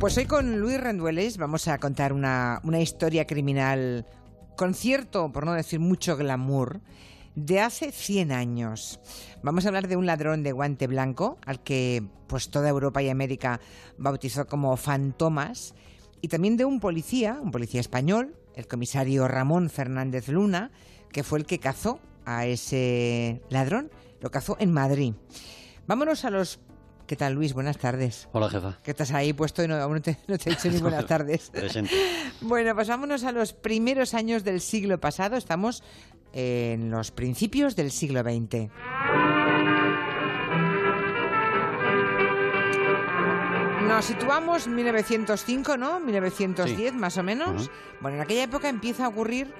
Pues hoy con Luis Rendueles vamos a contar una, una historia criminal con cierto, por no decir mucho glamour, de hace 100 años. Vamos a hablar de un ladrón de guante blanco al que pues toda Europa y América bautizó como Fantomas y también de un policía, un policía español, el comisario Ramón Fernández Luna, que fue el que cazó a ese ladrón, lo cazó en Madrid. Vámonos a los ¿Qué tal, Luis? Buenas tardes. Hola, jefa. Que estás ahí puesto y no, aún no te, no te he dicho ni buenas tardes. Presente. Bueno, pasámonos a los primeros años del siglo pasado. Estamos en los principios del siglo XX. Nos situamos en 1905, ¿no? 1910 Sí. más o menos. Bueno, en aquella época empieza a ocurrir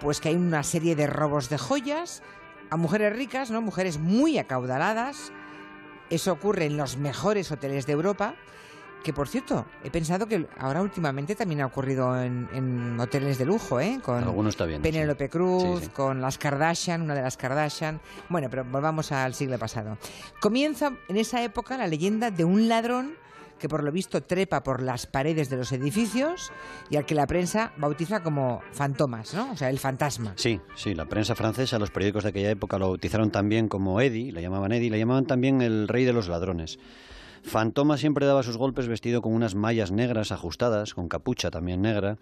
pues que hay una serie de robos de joyas a mujeres ricas, ¿no? Mujeres muy acaudaladas. Eso ocurre en los mejores hoteles de Europa. Que por cierto, he pensado que ahora últimamente también ha ocurrido en, en hoteles de lujo, ¿eh? Con Alguno está bien. Penélope sí. Cruz, Sí, sí. con las Kardashian, una de las Kardashian. Bueno, pero volvamos al siglo pasado. Comienza en esa época la leyenda de un ladrón que por lo visto trepa por las paredes de los edificios y al que la prensa bautiza como fantomas, ¿no? O sea, el fantasma. Sí, sí, la prensa francesa, los periódicos de aquella época lo bautizaron también como Eddie, le llamaban Eddie, le llamaban también el rey de los ladrones. Fantoma siempre daba sus golpes vestido con unas mallas negras ajustadas, con capucha también negra,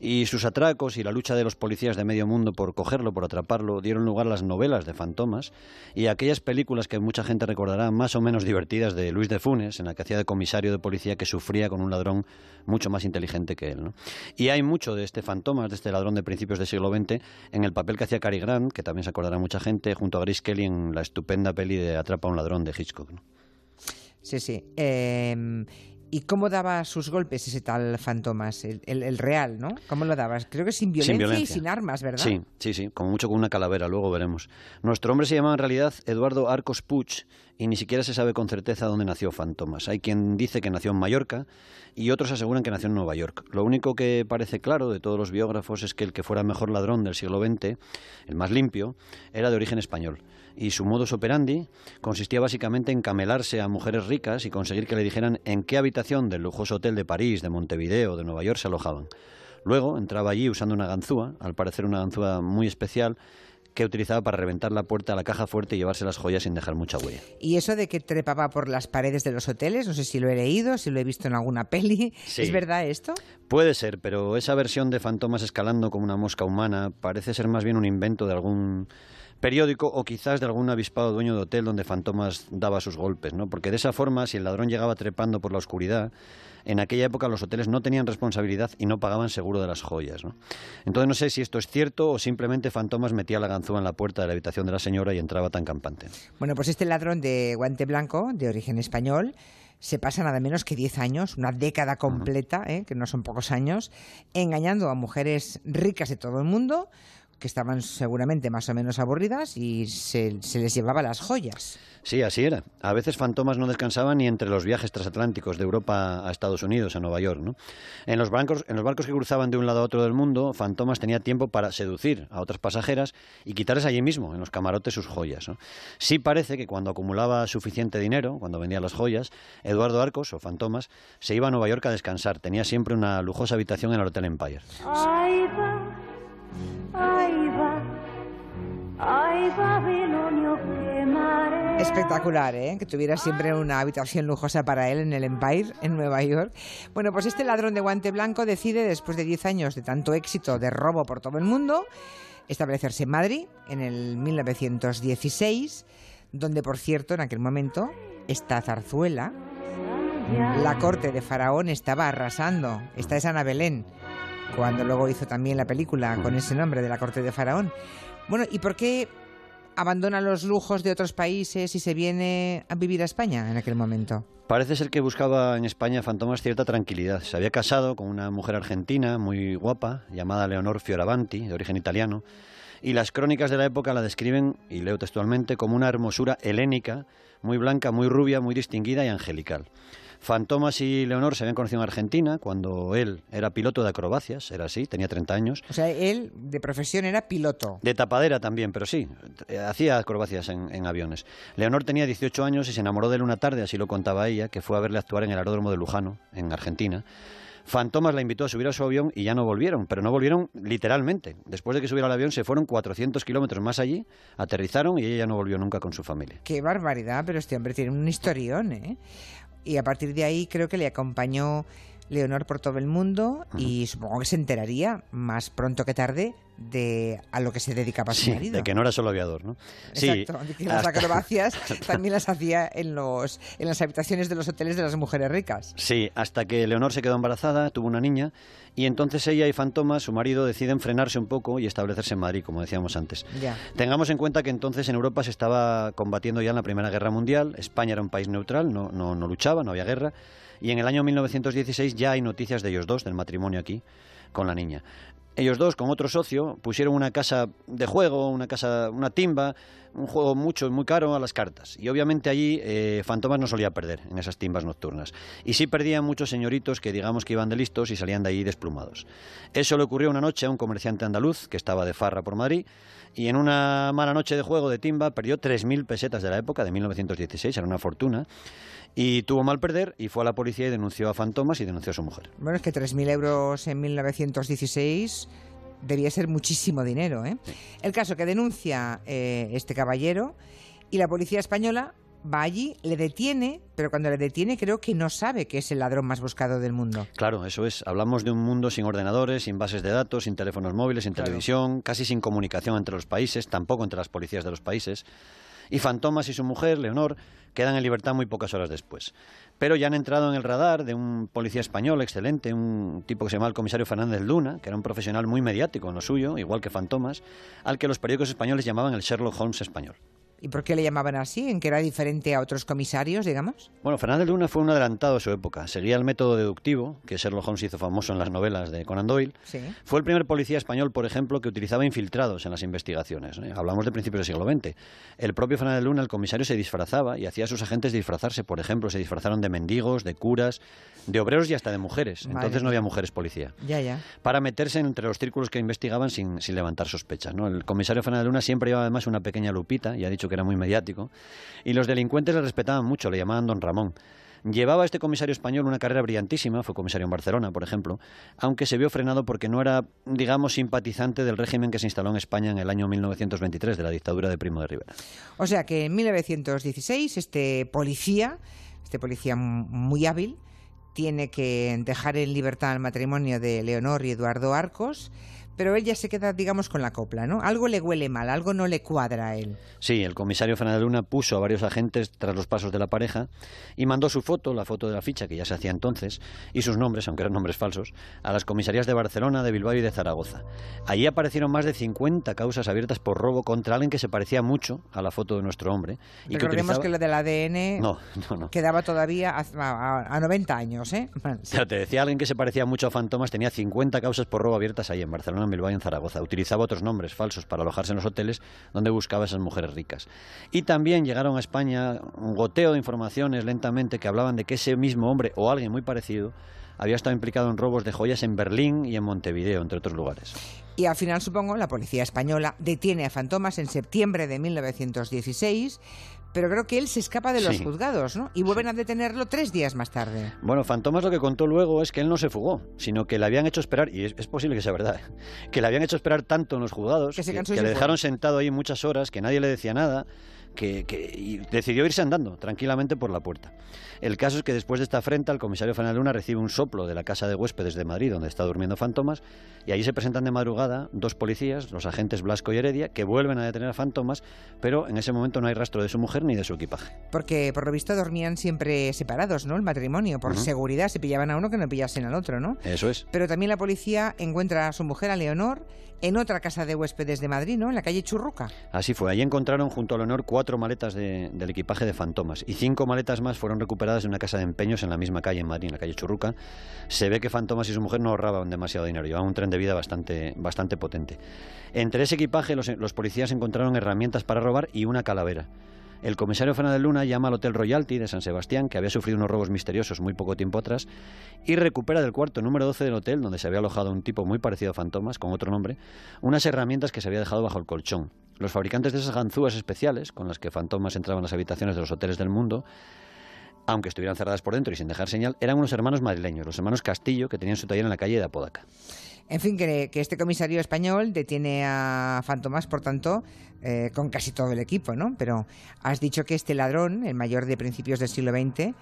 y sus atracos y la lucha de los policías de medio mundo por cogerlo, por atraparlo, dieron lugar a las novelas de Fantomas y aquellas películas que mucha gente recordará más o menos divertidas de Luis de Funes, en la que hacía de comisario de policía que sufría con un ladrón mucho más inteligente que él. ¿no? Y hay mucho de este Fantomas, de este ladrón de principios del siglo XX, en el papel que hacía Cary Grant, que también se acordará mucha gente, junto a Grace Kelly en la estupenda peli de Atrapa a un ladrón de Hitchcock. Sí, sí. Eh, ¿Y cómo daba sus golpes ese tal fantomas? El, el- el real, ¿no? ¿Cómo lo dabas? Creo que sin violencia, y violencia. sin armas, ¿verdad? Sí, sí, sí, como mucho con una calavera, luego veremos. Nuestro hombre se llamaba en realidad Eduardo Arcos Puig y ni siquiera se sabe con certeza dónde nació Fantomas. Hay quien dice que nació en Mallorca y otros aseguran que nació en Nueva York. Lo único que parece claro de todos los biógrafos es que el que fuera mejor ladrón del siglo XX, el más limpio, era de origen español. Y su modus operandi consistía básicamente en camelarse a mujeres ricas y conseguir que le dijeran en qué habitación del lujoso hotel de París, de Montevideo, de Nueva York se alojaban. Luego entraba allí usando una ganzúa, al parecer una ganzúa muy especial, que utilizaba para reventar la puerta a la caja fuerte y llevarse las joyas sin dejar mucha huella. Y eso de que trepaba por las paredes de los hoteles, no sé si lo he leído, si lo he visto en alguna peli. Sí. ¿Es verdad esto? Puede ser, pero esa versión de fantomas escalando como una mosca humana parece ser más bien un invento de algún periódico o quizás de algún avispado dueño de hotel donde Fantomas daba sus golpes, ¿no? Porque de esa forma, si el ladrón llegaba trepando por la oscuridad, en aquella época los hoteles no tenían responsabilidad y no pagaban seguro de las joyas, ¿no? Entonces no sé si esto es cierto o simplemente Fantomas metía la ganzúa en la puerta de la habitación de la señora y entraba tan campante. Bueno, pues este ladrón de guante blanco, de origen español, se pasa nada menos que 10 años, una década completa, ¿eh? que no son pocos años, engañando a mujeres ricas de todo el mundo, que estaban seguramente más o menos aburridas y se, se les llevaba las joyas. Sí, así era. A veces Fantomas no descansaban ni entre los viajes transatlánticos de Europa a Estados Unidos, a Nueva York. ¿no? En, los barcos, en los barcos que cruzaban de un lado a otro del mundo, Fantomas tenía tiempo para seducir a otras pasajeras y quitarles allí mismo, en los camarotes, sus joyas. ¿no? Sí parece que cuando acumulaba suficiente dinero, cuando vendía las joyas, Eduardo Arcos, o Fantomas, se iba a Nueva York a descansar. Tenía siempre una lujosa habitación en el Hotel Empire. Va, Espectacular, ¿eh? Que tuviera siempre una habitación lujosa para él en el Empire, en Nueva York. Bueno, pues este ladrón de guante blanco decide, después de 10 años de tanto éxito de robo por todo el mundo, establecerse en Madrid en el 1916, donde, por cierto, en aquel momento, esta zarzuela, la corte de Faraón, estaba arrasando. Esta es Ana Belén, cuando luego hizo también la película con ese nombre de la corte de Faraón. Bueno, ¿y por qué abandona los lujos de otros países y se viene a vivir a España en aquel momento? Parece ser que buscaba en España Fantomas cierta tranquilidad. Se había casado con una mujer argentina muy guapa, llamada Leonor Fioravanti, de origen italiano, Y las crónicas de la época la describen, y leo textualmente, como una hermosura helénica, muy blanca, muy rubia, muy distinguida y angelical. Fantomas y Leonor se habían conocido en Argentina cuando él era piloto de acrobacias, era así, tenía 30 años. O sea, él de profesión era piloto. De tapadera también, pero sí, eh, hacía acrobacias en, en aviones. Leonor tenía 18 años y se enamoró de él una tarde, así lo contaba ella, que fue a verle actuar en el aeródromo de Lujano, en Argentina. Fantomas la invitó a subir a su avión y ya no volvieron, pero no volvieron literalmente. Después de que subiera al avión se fueron 400 kilómetros más allí, aterrizaron y ella ya no volvió nunca con su familia. Qué barbaridad, pero este hombre tiene un historión, ¿eh? Y a partir de ahí creo que le acompañó Leonor por todo el mundo y supongo que se enteraría más pronto que tarde de a lo que se dedicaba su Sí, marido. de que no era solo aviador, ¿no? Sí, Exacto, que las hasta- acrobacias también las hacía en, los, en las habitaciones de los hoteles de las mujeres ricas. Sí, hasta que Leonor se quedó embarazada, tuvo una niña, y entonces ella y Fantomas, su marido, deciden frenarse un poco y establecerse en Madrid, como decíamos antes. Ya. Tengamos en cuenta que entonces en Europa se estaba combatiendo ya en la Primera Guerra Mundial, España era un país neutral, no, no, no luchaba, no había guerra, y en el año 1916 ya hay noticias de ellos dos, del matrimonio aquí, con la niña. Ellos dos, con otro socio, pusieron una casa de juego, una casa, una timba, un juego mucho, muy caro a las cartas. Y obviamente allí eh, Fantomas no solía perder en esas timbas nocturnas. Y sí perdían muchos señoritos que digamos que iban de listos y salían de ahí desplumados. Eso le ocurrió una noche a un comerciante andaluz que estaba de farra por Madrid y en una mala noche de juego de timba perdió 3.000 pesetas de la época, de 1916, era una fortuna. Y tuvo mal perder y fue a la policía y denunció a Fantomas y denunció a su mujer. Bueno, es que 3.000 euros en 1916 debía ser muchísimo dinero. ¿eh? El caso que denuncia eh, este caballero y la policía española va allí, le detiene, pero cuando le detiene creo que no sabe que es el ladrón más buscado del mundo. Claro, eso es. Hablamos de un mundo sin ordenadores, sin bases de datos, sin teléfonos móviles, sin Claro. televisión, casi sin comunicación entre los países, tampoco entre las policías de los países. Y Fantomas y su mujer, Leonor, quedan en libertad muy pocas horas después. Pero ya han entrado en el radar de un policía español excelente, un tipo que se llama el comisario Fernández Luna, que era un profesional muy mediático en lo suyo, igual que Fantomas, al que los periódicos españoles llamaban el Sherlock Holmes español. ¿Y por qué le llamaban así? ¿En que era diferente a otros comisarios, digamos? Bueno, Fernández Luna fue un adelantado a su época. Seguía el método deductivo, que Sherlock Holmes hizo famoso en las novelas de Conan Doyle. Sí. Fue el primer policía español, por ejemplo, que utilizaba infiltrados en las investigaciones. ¿eh? Hablamos de principios del siglo XX. El propio Fernández Luna, el comisario, se disfrazaba y hacía a sus agentes disfrazarse. Por ejemplo, se disfrazaron de mendigos, de curas, de obreros y hasta de mujeres. Entonces no había mujeres policía. Ya, ya. Para meterse entre los círculos que investigaban sin, sin levantar sospechas. ¿no? El comisario Fernández Luna siempre llevaba además una pequeña lupita, y ha dicho que era muy mediático. Y los delincuentes le respetaban mucho, le llamaban Don Ramón. Llevaba este comisario español una carrera brillantísima, fue comisario en Barcelona, por ejemplo, aunque se vio frenado porque no era, digamos, simpatizante del régimen que se instaló en España en el año 1923, de la dictadura de Primo de Rivera. O sea que en 1916 este policía, este policía muy hábil, tiene que dejar en libertad el matrimonio de Leonor y Eduardo Arcos, pero él ya se queda, digamos, con la copla, ¿no? Algo le huele mal, algo no le cuadra a él. Sí, el comisario Fernández Luna puso a varios agentes tras los pasos de la pareja y mandó su foto, la foto de la ficha que ya se hacía entonces, y sus nombres, aunque eran nombres falsos, a las comisarías de Barcelona, de Bilbao y de Zaragoza. Allí aparecieron más de 50 causas abiertas por robo contra alguien que se parecía mucho a la foto de nuestro hombre. Y que Recordemos utilizaba- que lo del ADN No, no, no. quedaba todavía a, a- a 90 años, ¿eh? Sí. Ya te decía alguien que se parecía mucho a Fantomas, tenía 50 causas por robo abiertas ahí en Barcelona, en Bilbao y en Zaragoza. Utilizaba otros nombres falsos para alojarse en los hoteles donde buscaba a esas mujeres ricas. Y también llegaron a España un goteo de informaciones lentamente que hablaban de que ese mismo hombre o alguien muy parecido había estado implicado en robos de joyas en Berlín y en Montevideo, entre otros lugares. Y al final, supongo, la policía española detiene a Fantomas en septiembre de 1916, pero creo que él se escapa de los Sí. juzgados, ¿no? Y vuelven a detenerlo tres días más tarde. Bueno, Fantomas lo que contó luego es que él no se fugó, sino que le habían hecho esperar, y es, es posible que sea verdad, que le habían hecho esperar tanto en los juzgados, Que se que, le dejaron sentado ahí muchas horas, que nadie le decía nada, que, que- y decidió irse andando tranquilamente por la puerta. El caso es que después de esta afrenta, el comisario Fernández Luna recibe un soplo de la casa de huéspedes de Madrid, donde está durmiendo Fantomas, y allí se presentan de madrugada dos policías, los agentes Blasco y Heredia, que vuelven a detener a Fantomas, pero en ese momento no hay rastro de su mujer ni de su equipaje. Porque por lo visto dormían siempre separados, ¿no? El matrimonio, por seguridad, se pillaban a uno que no pillasen al otro, ¿no? Eso es. Pero también la policía encuentra a su mujer, a Leonor, en otra casa de huéspedes de Madrid, ¿no? En la calle Churruca. Así fue. Allí encontraron junto al honor cuatro maletas de- del equipaje de Fantomas y cinco maletas más fueron recuperadas de una casa de empeños en la misma calle en Madrid, en la calle Churruca. Se ve que Fantomas y su mujer no ahorraban demasiado dinero, llevaban un tren de vida bastante, bastante potente. Entre ese equipaje los, los policías encontraron herramientas para robar y una calavera. El comisario Fernández Luna llama al Hotel Royalty de San Sebastián, que había sufrido unos robos misteriosos muy poco tiempo atrás, y recupera del cuarto número 12 del hotel, donde se había alojado un tipo muy parecido a Fantomas, con otro nombre, unas herramientas que se había dejado bajo el colchón. Los fabricantes de esas ganzúas especiales, con las que Fantomas entraban en las habitaciones de los hoteles del mundo, aunque estuvieran cerradas por dentro y sin dejar señal, eran unos hermanos madrileños, los hermanos Castillo, que tenían su taller en la calle de Apodaca. En fin, que, este comisario español detiene a Fantomas, por tanto, eh, con casi todo el equipo, ¿no? Pero has dicho que este ladrón, el mayor de principios del siglo XX,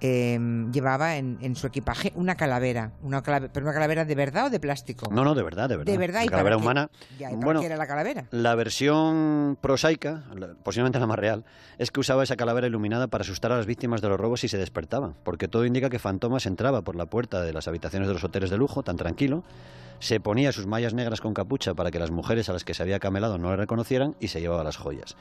eh, llevaba en, en su equipaje una calavera, una calave- pero una calavera de verdad o de plástico. No, no, de verdad, de verdad. de verdad y para calavera qué- humana. Ya, ¿y para bueno, qué era la calavera? La versión prosaica, la- posiblemente la más real, es que usaba esa calavera iluminada para asustar a las víctimas de los robos si se despertaban, porque todo indica que Fantomas entraba por la puerta de las habitaciones de los hoteles de lujo, tan tranquilo, se ponía sus mallas negras con capucha para que las mujeres a las que se había camelado no le reconocieran y se llevaba las joyas.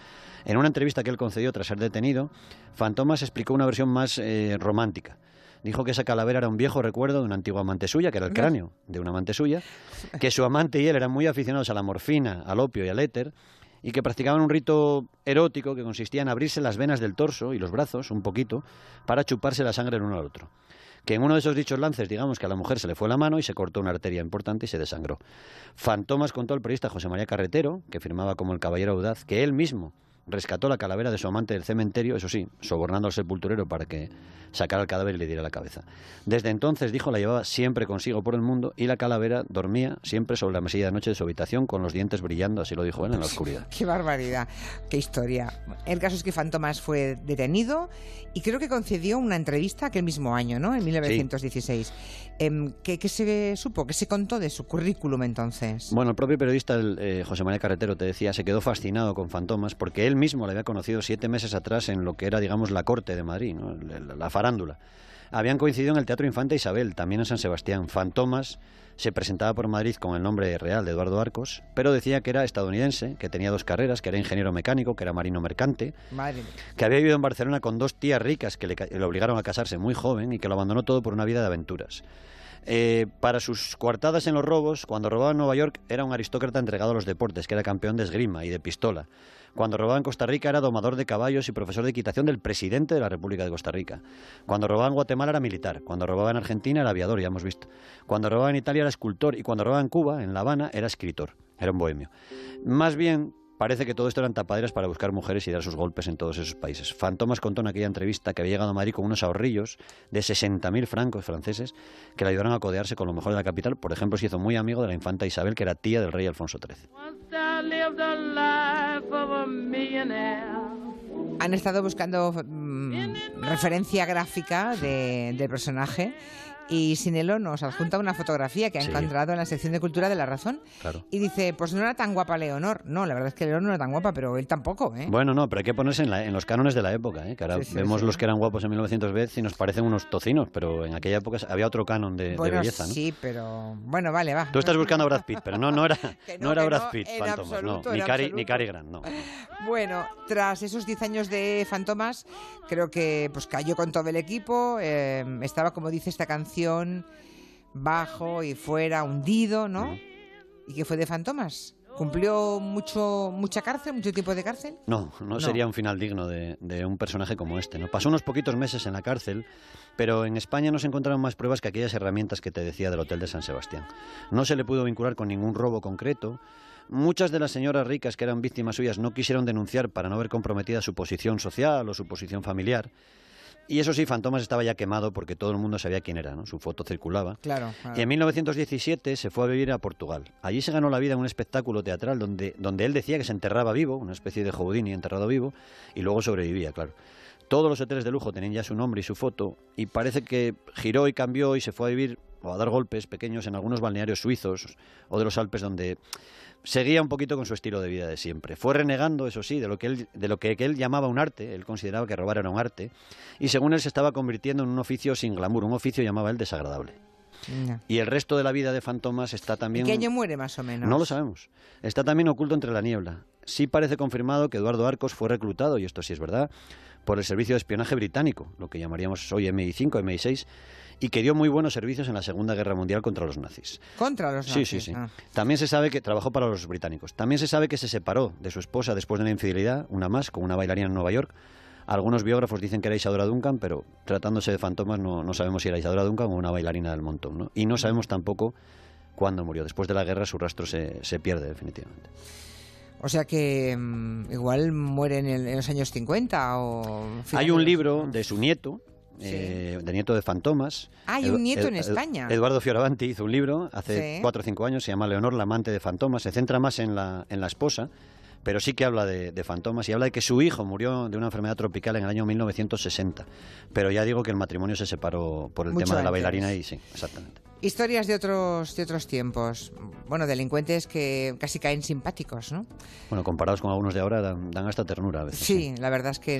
En una entrevista que él concedió tras ser detenido, Fantomas explicó una versión más eh, romántica. Dijo que esa calavera era un viejo recuerdo de una antigua amante suya, que era el cráneo de una amante suya, que su amante y él eran muy aficionados a la morfina, al opio y al éter, y que practicaban un rito erótico que consistía en abrirse las venas del torso y los brazos un poquito para chuparse la sangre el uno al otro. Que en uno de esos dichos lances, digamos que a la mujer se le fue la mano y se cortó una arteria importante y se desangró. Fantomas contó al periodista José María Carretero, que firmaba como el caballero audaz, que él mismo rescató la calavera de su amante del cementerio, eso sí, sobornando al sepulturero para que sacara el cadáver y le diera la cabeza. Desde entonces, dijo, la llevaba siempre consigo por el mundo y la calavera dormía siempre sobre la mesilla de noche de su habitación con los dientes brillando, así lo dijo él, en la oscuridad. Qué barbaridad, qué historia. El caso es que Fantomas fue detenido y creo que concedió una entrevista aquel mismo año, ¿no? En 1916. Em, ¿qué, qué se supo? ¿Qué se contó de su currículum entonces? Bueno, el propio periodista el, eh, José María Carretero, te decía, se quedó fascinado con Fantomas porque él mismo le había conocido siete meses atrás en lo que era, digamos, la corte de Madrid, ¿no? la, la farándula. Habían coincidido en el Teatro Infanta Isabel, también en San Sebastián. Fantomas se presentaba por Madrid con el nombre real de Eduardo Arcos, pero decía que era estadounidense, que tenía dos carreras, que era ingeniero mecánico, que era marino mercante, Madre que había vivido en Barcelona con dos tías ricas que le obligaron a casarse muy joven y que lo abandonó todo por una vida de aventuras. Eh, para sus coartadas en los robos, cuando robaba en Nueva York era un aristócrata entregado a los deportes, que era campeón de esgrima y de pistola. Cuando robaba en Costa Rica era domador de caballos y profesor de equitación del presidente de la República de Costa Rica. Cuando robaba en Guatemala era militar. Cuando robaba en Argentina era aviador, ya hemos visto. Cuando robaba en Italia era escultor. Y cuando robaba en Cuba, en La Habana, era escritor. Era un bohemio. Más bien, parece que todo esto eran tapaderas para buscar mujeres y dar sus golpes en todos esos países. Fantomas contó en aquella entrevista que había llegado a Madrid con unos ahorrillos de 60.000 francos franceses que le ayudaron a codearse con lo mejor de la capital. Por ejemplo, se hizo muy amigo de la infanta Isabel, que era tía del rey Alfonso XIII. Han estado buscando mm, referencia gráfica de- del personaje y Sinelo nos adjunta una fotografía que ha Sí. encontrado en la sección de Cultura de La Razón Claro. y dice, pues no era tan guapa Leonor. No, la verdad es que Leonor no era tan guapa, pero él tampoco, ¿eh? Bueno, no, pero hay que ponerse en, la- en los cánones de la época, ¿eh? que ahora Sí, sí, vemos los que eran guapos en 1910 y nos parecen unos tocinos, pero en aquella época había otro canon de, belleza. ¿no? sí, pero bueno, vale, va. Tú estás buscando a Brad Pitt, pero no, no era, no, no, era Brad Pitt, en Fantomas, no, ni Cary, ni. Cary Grant, no. Bueno, tras esos 10 años de Fantomas, creo que pues cayó con todo el equipo. eh, estaba, como dice esta canción, bajo y fuera, hundido, ¿no? ¿Y qué fue de Fantomas? ¿Cumplió mucho, mucha cárcel, mucho tiempo de cárcel? No, no, sería un final digno de, de un personaje como este. ¿no? Pasó unos poquitos meses en la cárcel, pero en España no se encontraron más pruebas que aquellas herramientas que te decía del Hotel de San Sebastián. No se le pudo vincular con ningún robo concreto. Muchas de las señoras ricas que eran víctimas suyas no quisieron denunciar para no ver comprometida su posición social o su posición familiar. Y eso sí, Fantomas estaba ya quemado porque todo el mundo sabía quién era, ¿no? Su foto circulaba. Claro. claro. Y en 1917 se fue a vivir a Portugal. Allí se ganó la vida en un espectáculo teatral donde, donde él decía que se enterraba vivo, una especie de Houdini enterrado vivo, y luego sobrevivía, claro. Todos los hoteles de lujo tenían ya su nombre y su foto, y parece que giró y cambió y se fue a vivir o a dar golpes pequeños en algunos balnearios suizos o de los Alpes donde seguía un poquito con su estilo de vida de siempre. Fue renegando, eso sí, de lo que él, de lo que él llamaba un arte, él consideraba que robar era un arte, y según él se estaba convirtiendo en un oficio sin glamour, un oficio llamaba él desagradable. No. Y el resto de la vida de Fantomas está ¿En también... qué año muere más o menos? No lo sabemos. Está también oculto entre la niebla. Sí parece confirmado que Eduardo Arcos fue reclutado, y esto sí es verdad, por el Servicio de Espionaje Británico, lo que llamaríamos hoy MI5, MI6, y que dio muy buenos servicios en la Segunda Guerra Mundial contra los nazis. Contra los Sí, nazis. sí, sí. ah. También se sabe que trabajó para los británicos. También se sabe que se separó de su esposa después de una infidelidad, una más, con una bailarina en Nueva York. Algunos biógrafos dicen que era Isadora Duncan, pero tratándose de fantomas no, no sabemos si era Isadora Duncan o una bailarina del montón. ¿no? Y no sabemos tampoco cuándo murió. Después de la guerra su rastro se, se pierde definitivamente. O sea que mm, igual muere en, el- en los años 50 o... Hay un libro de su nieto, Sí. eh, de nieto de fantomas. Hay Edu- un nieto en España. Eduardo Fioravanti hizo un libro hace Sí. cuatro o cinco años, se llama Leonor, la amante de fantomas. Se centra más en la, en la esposa, pero sí que habla de, de fantomas y habla de que su hijo murió de una enfermedad tropical en el año 1960. Pero ya digo que el matrimonio se separó por el Mucho tema de la bailarina y sí, exactamente. Historias de otros, de otros tiempos. Bueno, delincuentes que casi caen simpáticos, ¿no? Bueno, comparados con algunos de ahora, dan, dan hasta ternura a veces. Sí, la verdad es que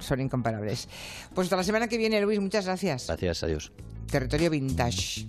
son incomparables. Pues hasta la semana que viene, Luis, muchas gracias. Gracias a Dios. Territorio Vintage.